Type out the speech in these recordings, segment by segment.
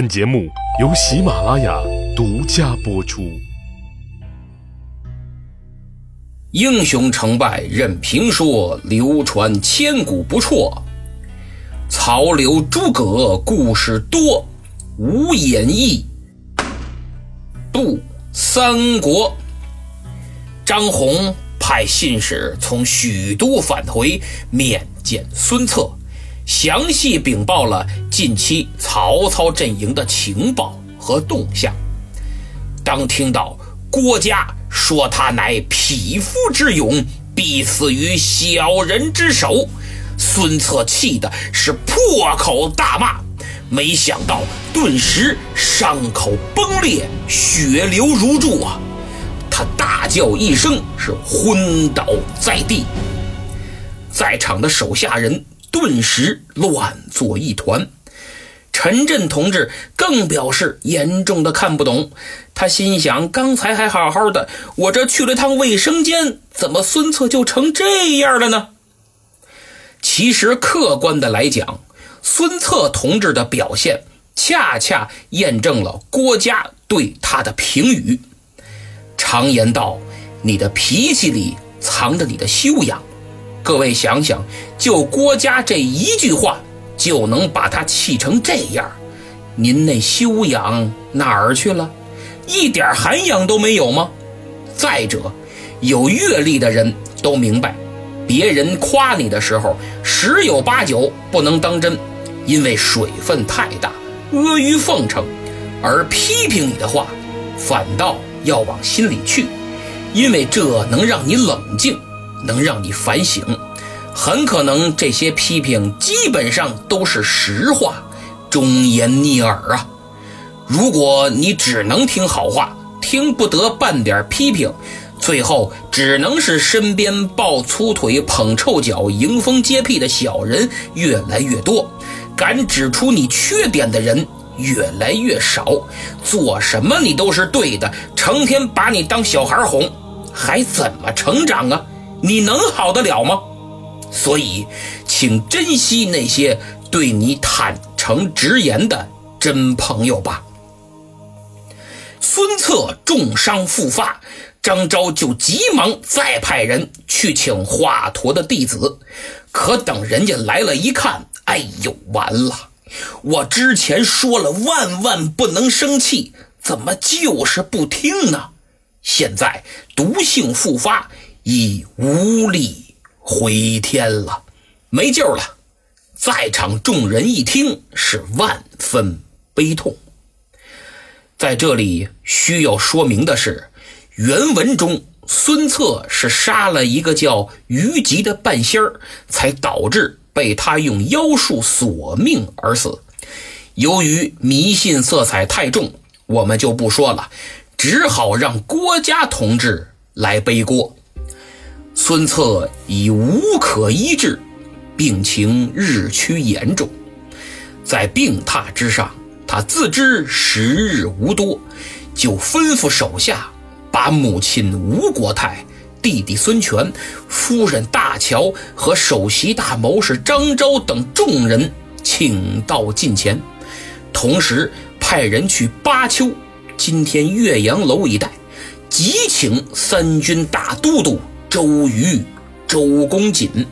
本节目由喜马拉雅独家播出。英雄成败任评说，流传千古不辍。曹刘诸葛故事多，无演义不三国。张宏派信使从许都返回，面见孙策。详细禀报了近期曹操阵营的情报和动向。当听到郭嘉说他乃匹夫之勇，必死于小人之手，孙策气的是破口大骂。没想到顿时伤口崩裂，血流如注啊！他大叫一声，是昏倒在地。在场的手下人。顿时乱作一团，陈震同志更表示严重的看不懂。他心想：刚才还好好的，我这去了趟卫生间，怎么孙策就成这样了呢？其实客观的来讲，孙策同志的表现恰恰验证了郭嘉对他的评语。常言道：“你的脾气里藏着你的修养。”各位想想，就郭嘉这一句话，就能把他气成这样，您那修养哪儿去了？一点涵养都没有吗？再者，有阅历的人都明白，别人夸你的时候，十有八九不能当真，因为水分太大，阿谀奉承；而批评你的话，反倒要往心里去，因为这能让你冷静。能让你反省，很可能这些批评基本上都是实话，忠言逆耳啊。如果你只能听好话，听不得半点批评，最后只能是身边抱粗腿、捧臭脚、迎风接屁的小人越来越多，敢指出你缺点的人越来越少，做什么你都是对的，成天把你当小孩哄，还怎么成长啊？你能好得了吗？所以，请珍惜那些对你坦诚直言的真朋友吧。孙策重伤复发，张昭就急忙再派人去请华佗的弟子。可等人家来了一看，哎呦，完了！我之前说了万万不能生气，怎么就是不听呢？现在毒性复发。已无力回天了，没救了！在场众人一听，是万分悲痛。在这里需要说明的是，原文中孙策是杀了一个叫虞吉的半仙儿，才导致被他用妖术索命而死。由于迷信色彩太重，我们就不说了，只好让郭嘉同志来背锅。孙策已无可医治，病情日趋严重。在病榻之上，他自知时日无多，就吩咐手下把母亲吴国太、弟弟孙权、夫人大乔和首席大谋士张昭等众人请到近前，同时派人去巴丘（今天岳阳楼一带）急请三军大都督。周瑜、周公瑾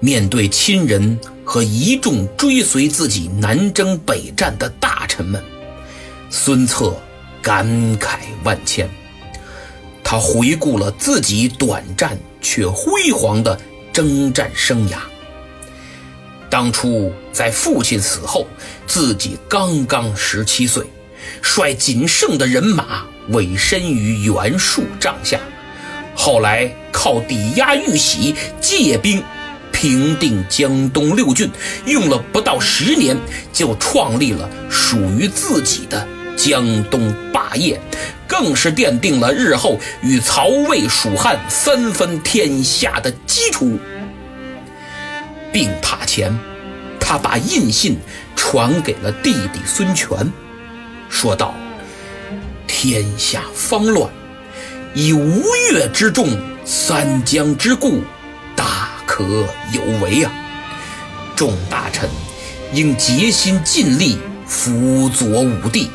面对亲人和一众追随自己南征北战的大臣们，孙策感慨万千。他回顾了自己短暂却辉煌的征战生涯。当初在父亲死后，自己刚刚十七岁，率仅剩的人马委身于袁术帐下。后来靠抵押玉玺借兵平定江东六郡，用了不到十年，就创立了属于自己的江东霸业，更是奠定了日后与曹魏、蜀汉三分天下的基础。病榻前，他把印信传给了弟弟孙权，说道：“天下方乱。”以吴越之众，三江之固，大可有为啊！众大臣应竭心尽力，辅佐武帝。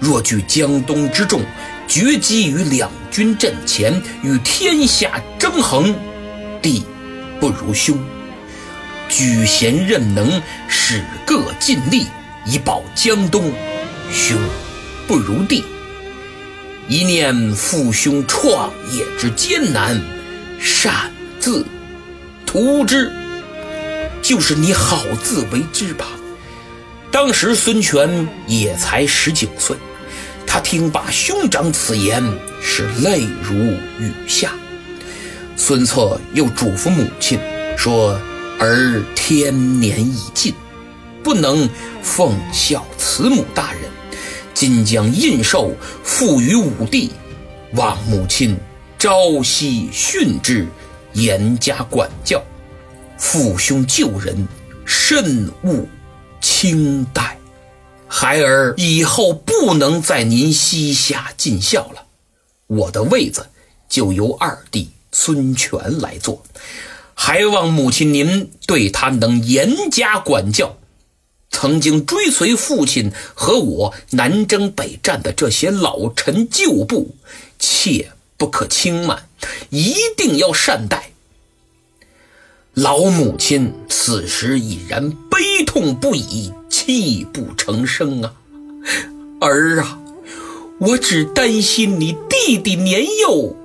若据江东之众，决击于两军阵前，与天下争衡，帝不如兄。举贤任能，使各尽力，以保江东，兄不如弟。一念父兄创业之艰难，擅自图之，就是你好自为之吧。当时孙权也才十九岁，他听罢兄长此言，是泪如雨下。孙策又嘱咐母亲说：“儿天年已尽，不能奉孝慈母大人。”今将印绶付与武帝，望母亲朝夕训之，严加管教。父兄旧人，慎勿轻待。孩儿以后不能在您膝下尽孝了，我的位子就由二弟孙权来做，还望母亲您对他能严加管教。曾经追随父亲和我南征北战的这些老臣旧部，切不可轻慢，一定要善待。老母亲此时已然悲痛不已，泣不成声啊！儿啊，我只担心你弟弟年幼，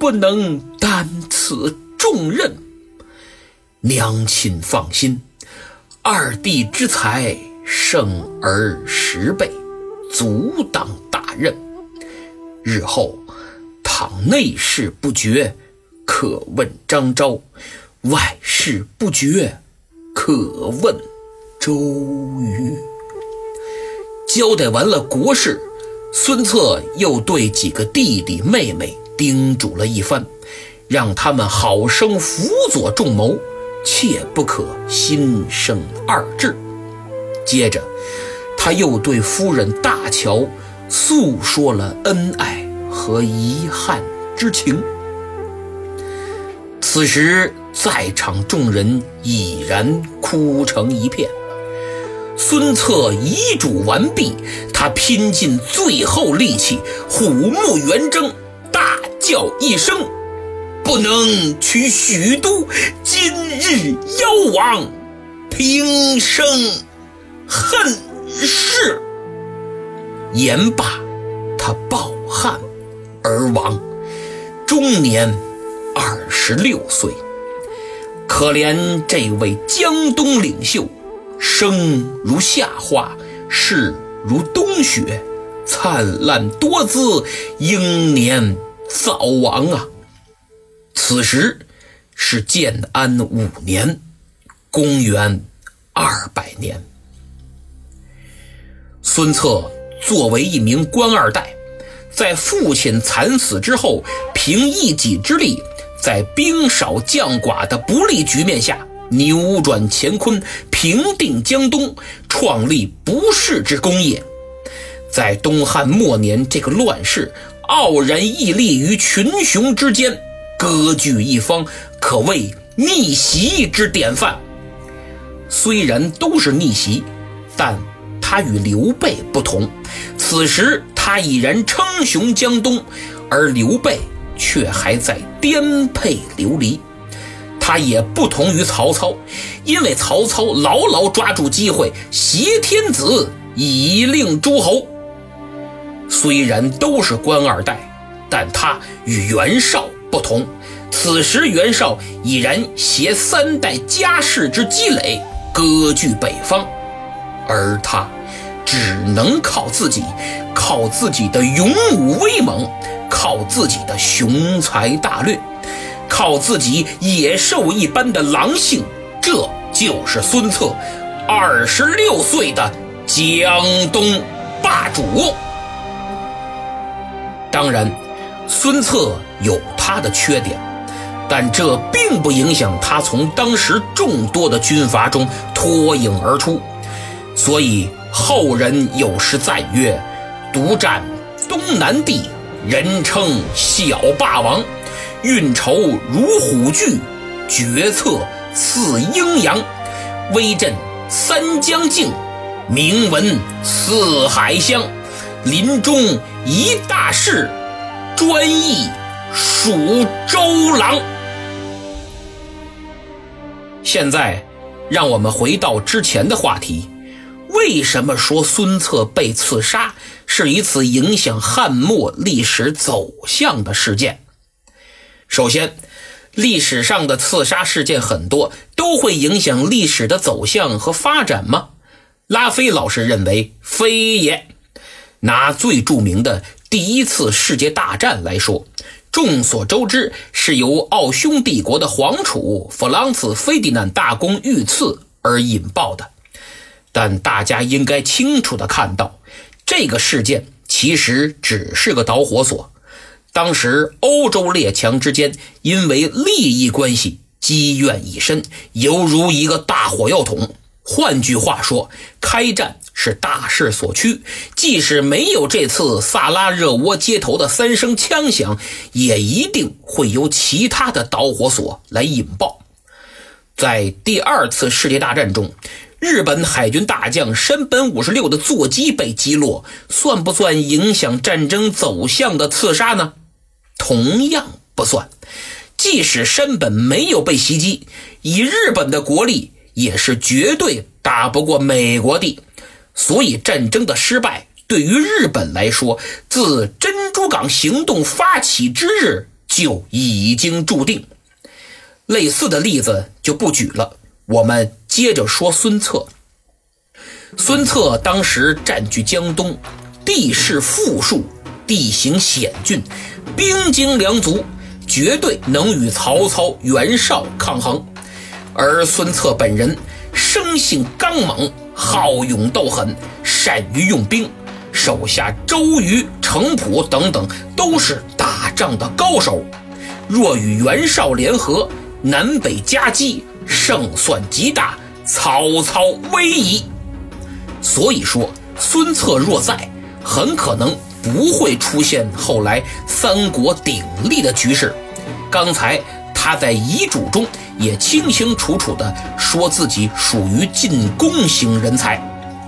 不能担此重任。娘亲放心。二弟之才胜儿十倍，足当大任。日后倘内事不决，可问张昭；外事不决，可问周瑜。交代完了国事，孙策又对几个弟弟妹妹叮嘱了一番，让他们好生辅佐仲谋。切不可心生二志。接着，他又对夫人大乔诉说了恩爱和遗憾之情。此时，在场众人已然哭成一片。孙策遗嘱完毕，他拼尽最后力气，虎目圆睁，大叫一声。不能取许都，今日夭亡，平生恨事。言罢，他抱憾而亡，终年二十六岁。可怜这位江东领袖，生如夏花，逝如冬雪，灿烂多姿，英年早亡啊！此时是建安五年，公元二百年。孙策作为一名官二代，在父亲惨死之后，凭一己之力，在兵少将寡的不利局面下，扭转乾坤，平定江东，创立不世之功业。在东汉末年这个乱世，傲然屹立于群雄之间。割据一方，可谓逆袭之典范。虽然都是逆袭，但他与刘备不同。此时他已然称雄江东，而刘备却还在颠沛流离。他也不同于曹操，因为曹操牢牢抓住机会，挟天子以令诸侯。虽然都是官二代，但他与袁绍。不同，此时袁绍已然携三代家世之积累割据北方，而他只能靠自己，靠自己的勇武威猛，靠自己的雄才大略，靠自己野兽一般的狼性，这就是孙策，二十六岁的江东霸主。当然。孙策有他的缺点，但这并不影响他从当时众多的军阀中脱颖而出。所以后人有诗赞曰：“独占东南地，人称小霸王；运筹如虎踞，决策似鹰扬；威震三江境，名闻四海乡，临终一大事，专译蜀州郎。现在，让我们回到之前的话题。为什么说孙策被刺杀是一次影响汉末历史走向的事件？首先，历史上的刺杀事件很多，都会影响历史的走向和发展吗？拉菲老师认为非也。拿最著名的第一次世界大战来说，众所周知是由奥匈帝国的皇储弗朗茨·费迪南大公遇刺而引爆的。但大家应该清楚地看到，这个事件其实只是个导火索。当时欧洲列强之间因为利益关系积怨已深，犹如一个大火药桶。换句话说，开战是大势所趋。即使没有这次萨拉热窝街头的三声枪响，也一定会由其他的导火索来引爆。在第二次世界大战中。日本海军大将山本五十六的座机被击落，算不算影响战争走向的刺杀呢？同样不算。即使山本没有被袭击，以日本的国力，也是绝对打不过美国的。所以，战争的失败对于日本来说，自珍珠港行动发起之日就已经注定。类似的例子就不举了。我们接着说孙策。孙策当时占据江东，地势富庶，地形险峻，兵精粮足，绝对能与曹操、袁绍抗衡。而孙策本人生性刚猛，好勇斗狠，善于用兵，手下周瑜、程普等等都是打仗的高手。若与袁绍联合，南北夹击。胜算极大，曹操危矣。所以说，孙策若在，很可能不会出现后来三国鼎立的局势。刚才他在遗嘱中也清清楚楚地说自己属于进攻型人才，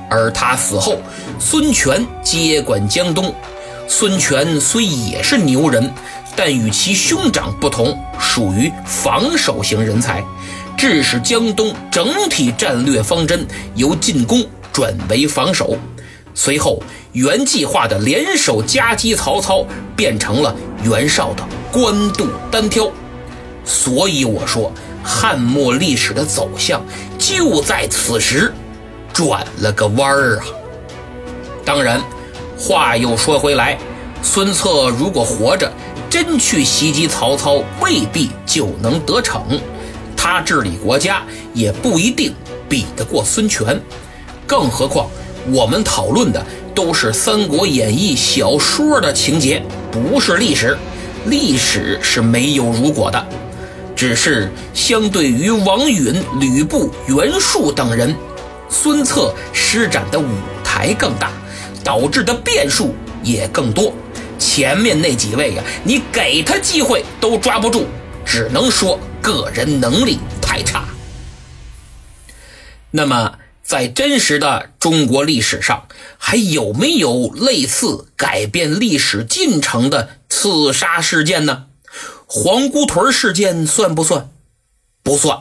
而他死后，孙权接管江东。孙权虽也是牛人，但与其兄长不同，属于防守型人才。致使江东整体战略方针由进攻转为防守，随后原计划的联手夹击曹操变成了袁绍的官渡单挑，所以我说汉末历史的走向就在此时转了个弯儿啊。当然，话又说回来，孙策如果活着，真去袭击曹操，未必就能得逞。他治理国家也不一定比得过孙权，更何况我们讨论的都是《三国演义》小说的情节，不是历史。历史是没有如果的，只是相对于王允、吕布、袁术等人，孙策施展的舞台更大，导致的变数也更多。前面那几位呀，你给他机会都抓不住，只能说。个人能力太差。那么，在真实的中国历史上，还有没有类似改变历史进程的刺杀事件呢？黄姑屯事件算不算？不算。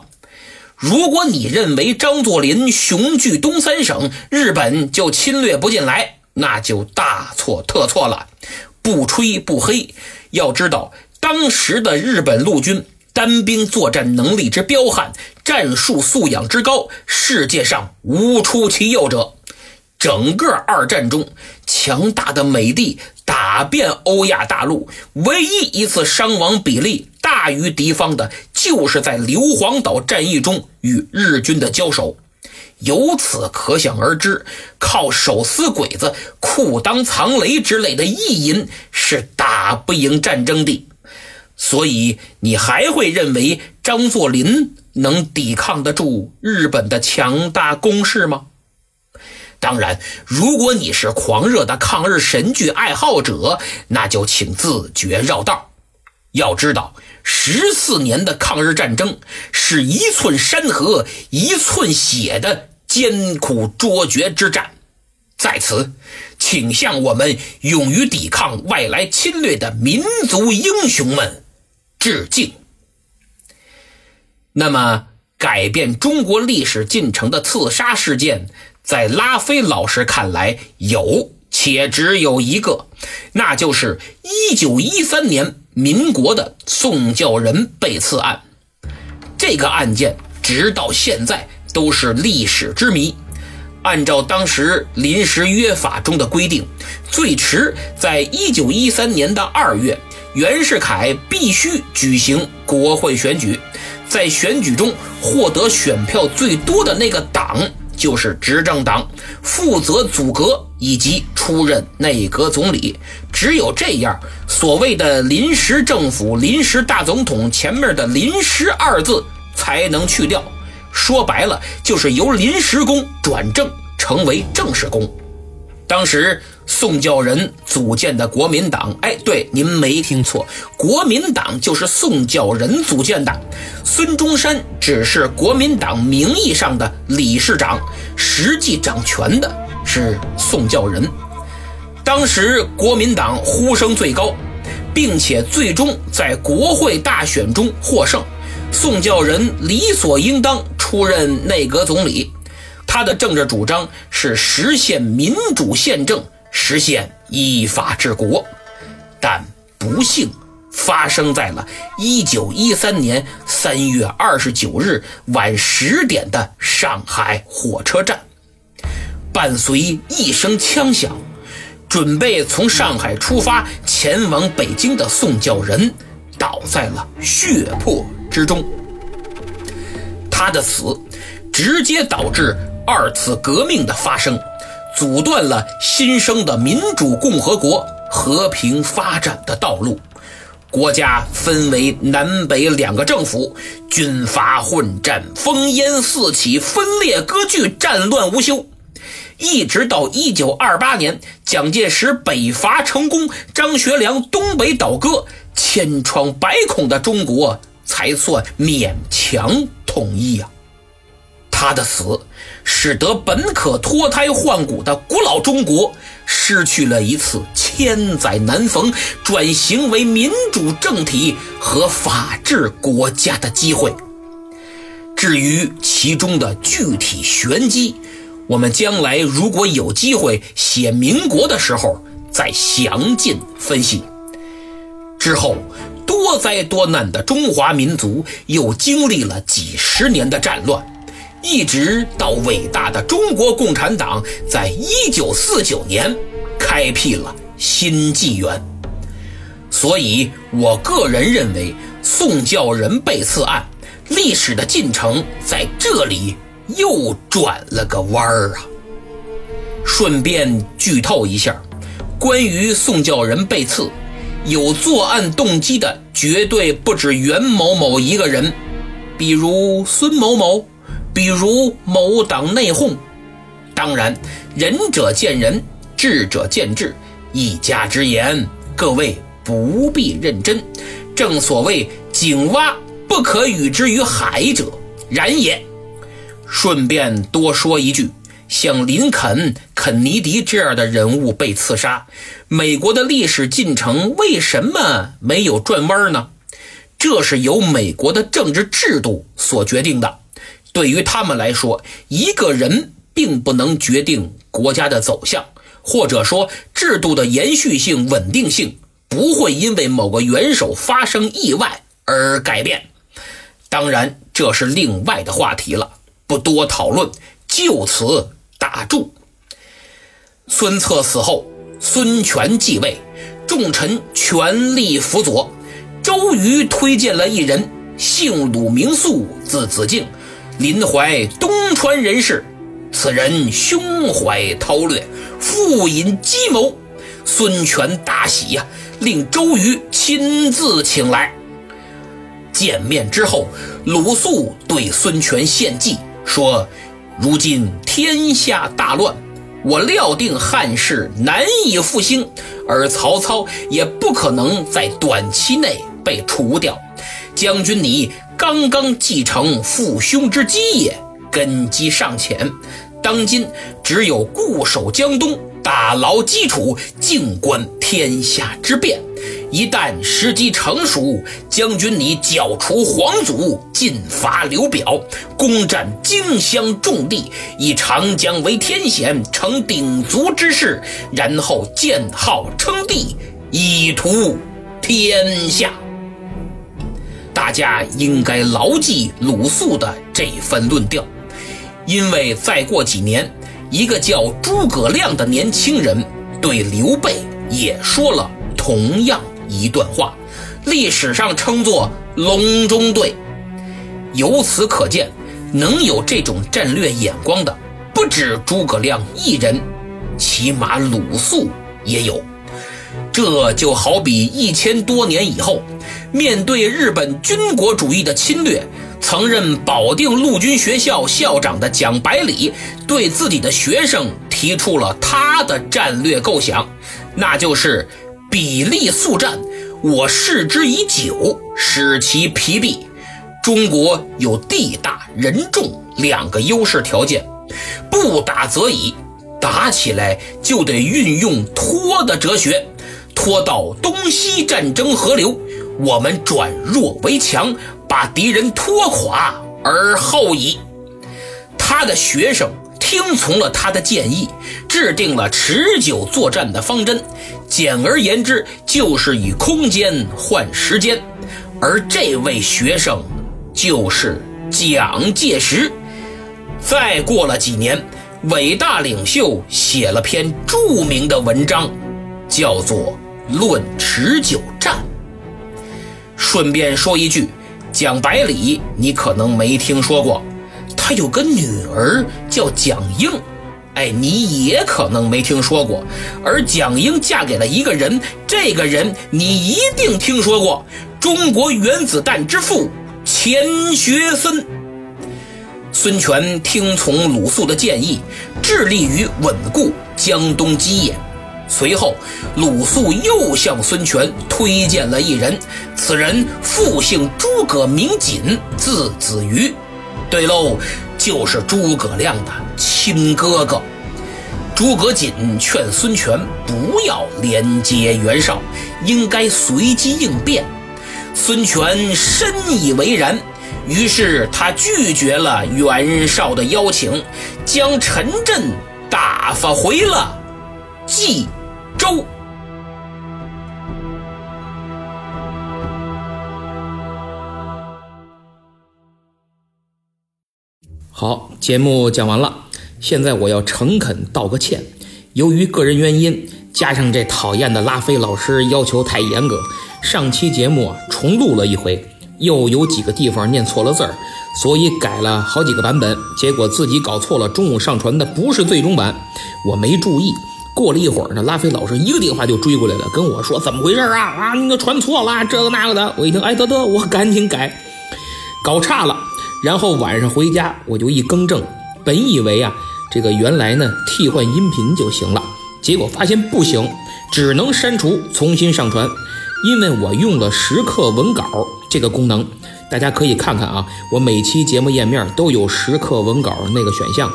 如果你认为张作霖雄踞东三省，日本就侵略不进来，那就大错特错了。不吹不黑，要知道当时的日本陆军。单兵作战能力之彪悍，战术素养之高，世界上无出其右者。整个二战中，强大的美帝打遍欧亚大陆，唯一一次伤亡比例大于敌方的，就是在硫磺岛战役中与日军的交手。由此可想而知，靠手撕鬼子、裤裆藏雷之类的意淫是打不赢战争的。所以，你还会认为张作霖能抵抗得住日本的强大攻势吗？当然，如果你是狂热的抗日神剧爱好者，那就请自觉绕道。要知道，十四年的抗日战争是一寸山河一寸血的艰苦卓绝之战。在此，请向我们勇于抵抗外来侵略的民族英雄们致敬。那么，改变中国历史进程的刺杀事件，在拉菲老师看来有且只有一个，那就是1913年民国的宋教仁被刺案。这个案件直到现在都是历史之谜。按照当时临时约法中的规定，最迟在1913年的二月，袁世凯必须举行国会选举。在选举中获得选票最多的那个党就是执政党，负责组阁以及出任内阁总理。只有这样，所谓的临时政府、临时大总统前面的“临时”二字才能去掉。说白了，就是由临时工转正，成为正式工。当时宋教仁组建的国民党，哎，对，您没听错，国民党就是宋教仁组建的。孙中山只是国民党名义上的理事长，实际掌权的是宋教仁。当时国民党呼声最高，并且最终在国会大选中获胜，宋教仁理所应当出任内阁总理。他的政治主张是实现民主宪政，实现依法治国，但不幸发生在了1913年3月29日晚十点的上海火车站。伴随一声枪响，准备从上海出发前往北京的宋教仁倒在了血泊之中。他的死直接导致。二次革命的发生，阻断了新生的民主共和国和平发展的道路。国家分为南北两个政府，军阀混战，烽烟四起，分裂割据，战乱无休。一直到一九二八年，蒋介石北伐成功，张学良东北倒戈，千疮百孔的中国才算勉强统一呀。他的死，使得本可脱胎换骨的古老中国，失去了一次千载难逢转型为民主政体和法治国家的机会。至于其中的具体玄机，我们将来如果有机会写民国的时候再详尽分析。之后，多灾多难的中华民族又经历了几十年的战乱。一直到伟大的中国共产党在一九四九年开辟了新纪元，所以我个人认为宋教仁被刺案历史的进程在这里又转了个弯儿啊。顺便剧透一下，关于宋教仁被刺，有作案动机的绝对不止袁某某一个人，比如孙某某。比如某党内讧，当然仁者见仁，智者见智，一家之言，各位不必认真。正所谓井蛙不可语之于海者，然也。顺便多说一句，像林肯、肯尼迪这样的人物被刺杀，美国的历史进程为什么没有转弯呢？这是由美国的政治制度所决定的。对于他们来说，一个人并不能决定国家的走向，或者说制度的延续性、稳定性不会因为某个元首发生意外而改变。当然，这是另外的话题了，不多讨论，就此打住。孙策死后，孙权继位，众臣全力辅佐。周瑜推荐了一人，姓鲁名肃，字子敬。临淮东川人士，此人胸怀韬略，富隐机谋。孙权大喜呀，令周瑜亲自请来。见面之后，鲁肃对孙权献计说：“如今天下大乱，我料定汉室难以复兴，而曹操也不可能在短期内被除掉。将军你。”刚刚继承父兄之基业，根基尚浅，当今只有固守江东，打牢基础，静观天下之变。一旦时机成熟，将军你剿除皇祖，进伐刘表，攻占荆襄重地，以长江为天险，成鼎足之势，然后建号称帝，以图天下。大家应该牢记鲁肃的这番论调，因为再过几年，一个叫诸葛亮的年轻人对刘备也说了同样一段话，历史上称作“隆中对”。由此可见，能有这种战略眼光的不止诸葛亮一人，起码鲁肃也有。这就好比一千多年以后。面对日本军国主义的侵略，曾任保定陆军学校校长的蒋百里，对自己的学生提出了他的战略构想，那就是比例速战。我视之以久，使其疲弊。中国有地大人众两个优势条件，不打则已，打起来就得运用拖的哲学，拖到东西战争河流。我们转弱为强，把敌人拖垮而后已。他的学生听从了他的建议，制定了持久作战的方针。简而言之，就是以空间换时间。而这位学生就是蒋介石。再过了几年，伟大领袖写了篇著名的文章，叫做《论持久战》。顺便说一句，蒋百里你可能没听说过，他有个女儿叫蒋英，哎，你也可能没听说过。而蒋英嫁给了一个人，这个人你一定听说过，中国原子弹之父钱学森。孙权听从鲁肃的建议，致力于稳固江东基业。随后，鲁肃又向孙权推荐了一人，此人复姓诸葛，名瑾，字子瑜。对喽，就是诸葛亮的亲哥哥。诸葛瑾劝孙权不要连接袁绍，应该随机应变。孙权深以为然，于是他拒绝了袁绍的邀请，将陈震打发回了冀。周，好，节目讲完了。现在我要诚恳道个歉，由于个人原因，加上这讨厌的拉菲老师要求太严格，上期节目重录了一回，又有几个地方念错了字儿，所以改了好几个版本，结果自己搞错了。中午上传的不是最终版，我没注意。过了一会儿呢，拉菲老师一个电话就追过来了，跟我说怎么回事啊？啊，那个传错了，这个那个的。我一听，哎，得得，我赶紧改，搞差了。然后晚上回家我就一更正，本以为啊，这个原来呢替换音频就行了，结果发现不行，只能删除重新上传，因为我用了时刻文稿这个功能。大家可以看看啊，我每期节目页面都有时刻文稿那个选项。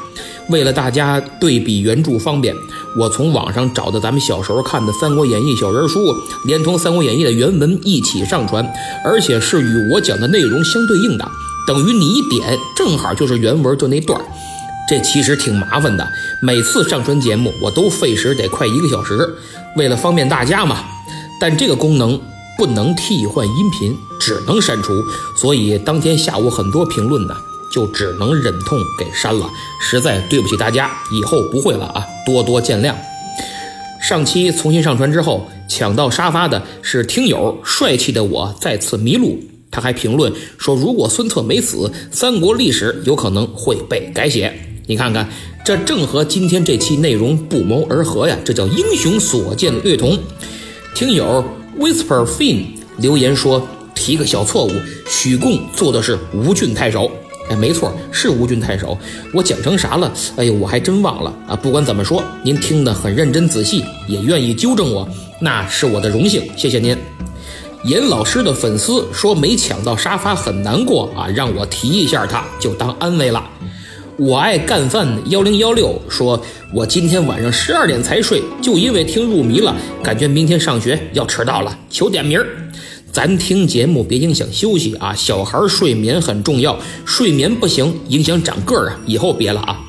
为了大家对比原著方便，我从网上找的咱们小时候看的《三国演义》小人书，连同《三国演义》的原文一起上传，而且是与我讲的内容相对应的，等于你一点正好就是原文就那段这其实挺麻烦的，每次上传节目我都费时得快一个小时。为了方便大家嘛，但这个功能不能替换音频，只能删除，所以当天下午很多评论呢。就只能忍痛给删了，实在对不起大家，以后不会了啊，多多见谅。上期重新上传之后，抢到沙发的是听友帅气的我再次迷路，他还评论说，如果孙策没死，三国历史有可能会被改写。你看看，这正和今天这期内容不谋而合呀，这叫英雄所见略同。听友 Whisper Fin 留言说，提个小错误，许贡做的是吴郡太守。哎，没错，是吴郡太守。我讲成啥了？哎呦，我还真忘了啊！不管怎么说，您听得很认真仔细，也愿意纠正我，那是我的荣幸，谢谢您。严老师的粉丝说没抢到沙发很难过啊，让我提一下他，就当安慰了。我爱干饭幺零幺六说，我今天晚上十二点才睡，就因为听入迷了，感觉明天上学要迟到了，求点名儿。咱听节目别影响休息啊，小孩睡眠很重要，睡眠不行影响长个儿啊，以后别了啊。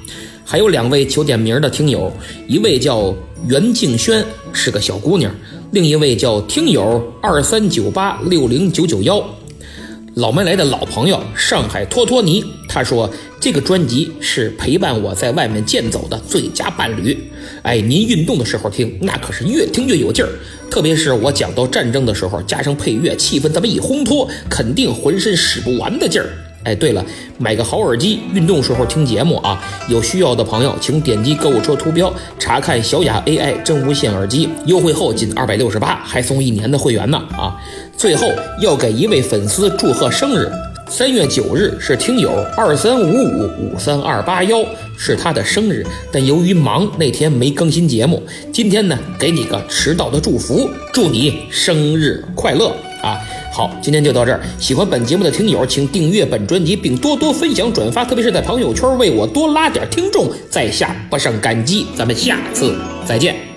还有两位求点名的听友，一位叫袁静轩，是个小姑娘；另一位叫听友二三九八六零九九幺。老没来的老朋友上海托托尼，他说这个专辑是陪伴我在外面健走的最佳伴侣。哎，您运动的时候听，那可是越听越有劲儿。特别是我讲到战争的时候，加上配乐，气氛这么一烘托，肯定浑身使不完的劲儿。哎，对了，买个好耳机，运动时候听节目啊。有需要的朋友，请点击购物车图标查看小雅 AI 真无线耳机，优惠后仅二百六十八，还送一年的会员呢啊！最后要给一位粉丝祝贺生日，三月九日是听友二三五五五三二八幺，是他的生日，但由于忙那天没更新节目，今天呢给你个迟到的祝福，祝你生日快乐啊！好，今天就到这儿。喜欢本节目的听友，请订阅本专辑，并多多分享转发，特别是在朋友圈为我多拉点听众，在下不胜感激。咱们下次再见。